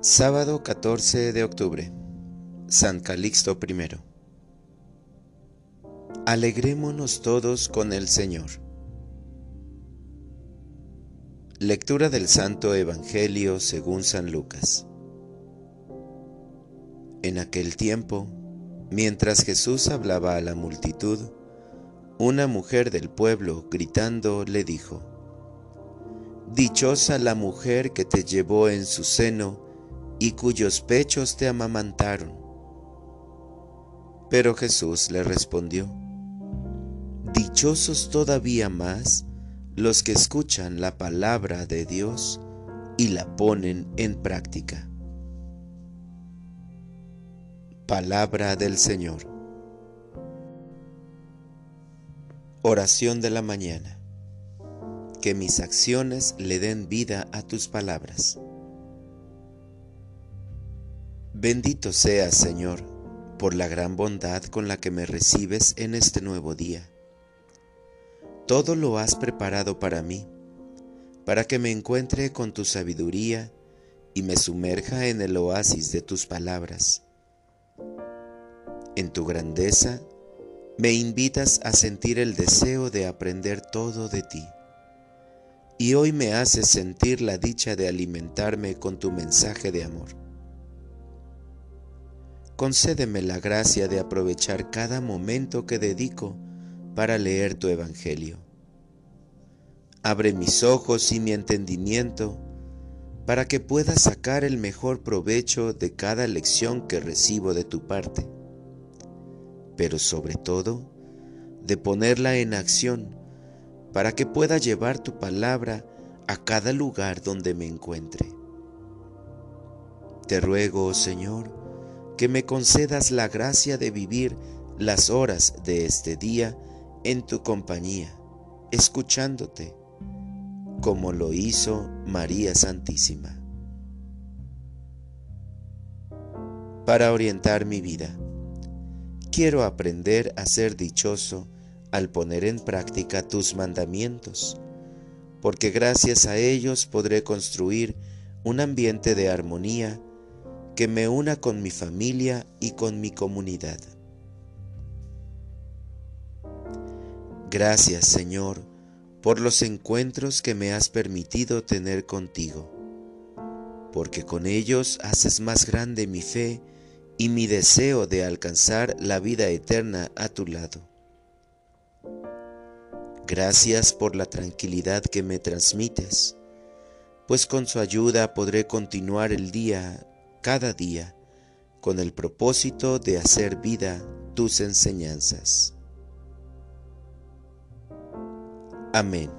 Sábado 14 de octubre. San Calixto I. Alegrémonos todos con el Señor. Lectura del Santo Evangelio según San Lucas. En aquel tiempo, mientras Jesús hablaba a la multitud, una mujer del pueblo, gritando, le dijo, Dichosa la mujer que te llevó en su seno y cuyos pechos te amamantaron. Pero Jesús le respondió, Dichosos todavía más los que escuchan la palabra de Dios y la ponen en práctica. Palabra del Señor. Oración de la mañana. Que mis acciones le den vida a tus palabras. Bendito seas, Señor, por la gran bondad con la que me recibes en este nuevo día. Todo lo has preparado para mí, para que me encuentre con tu sabiduría y me sumerja en el oasis de tus palabras. En tu grandeza, me invitas a sentir el deseo de aprender todo de ti. Y hoy me haces sentir la dicha de alimentarme con tu mensaje de amor concédeme la gracia de aprovechar cada momento que dedico para leer tu Evangelio. Abre mis ojos y mi entendimiento para que pueda sacar el mejor provecho de cada lección que recibo de tu parte, pero sobre todo de ponerla en acción para que pueda llevar tu palabra a cada lugar donde me encuentre. Te ruego, Señor, que me concedas la gracia de vivir las horas de este día en tu compañía, escuchándote, como lo hizo María Santísima. Para orientar mi vida, quiero aprender a ser dichoso al poner en práctica tus mandamientos, porque gracias a ellos podré construir un ambiente de armonía que me una con mi familia y con mi comunidad. Gracias Señor por los encuentros que me has permitido tener contigo, porque con ellos haces más grande mi fe y mi deseo de alcanzar la vida eterna a tu lado. Gracias por la tranquilidad que me transmites, pues con su ayuda podré continuar el día cada día con el propósito de hacer vida tus enseñanzas. Amén.